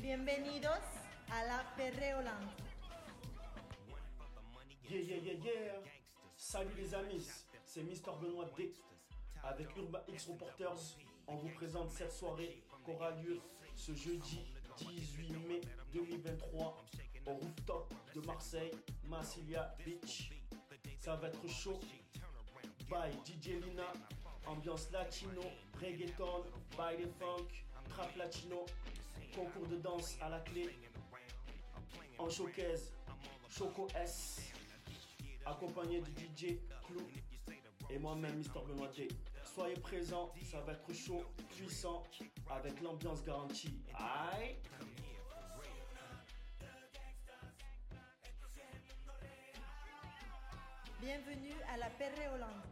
Bienvenidos a la Perreoland. Yeah, yeah, yeah, yeah. Salut les amis, c'est Mister Benoît D. Avec Urba X Reporters, on vous présente cette soirée qui aura lieu ce jeudi 18 mai 2023 au rooftop de Marseille, Massilia Beach. Ça va être chaud. By DJ Lina, ambiance latino, reggaeton, by the funk, trap latino, concours de danse à la clé, en showcase, Choco S, accompagné de DJ Clou et moi-même Mister Benoît D. Soyez présents, ça va être chaud, puissant, avec l'ambiance garantie. Aïe Bienvenue à la Perreoland.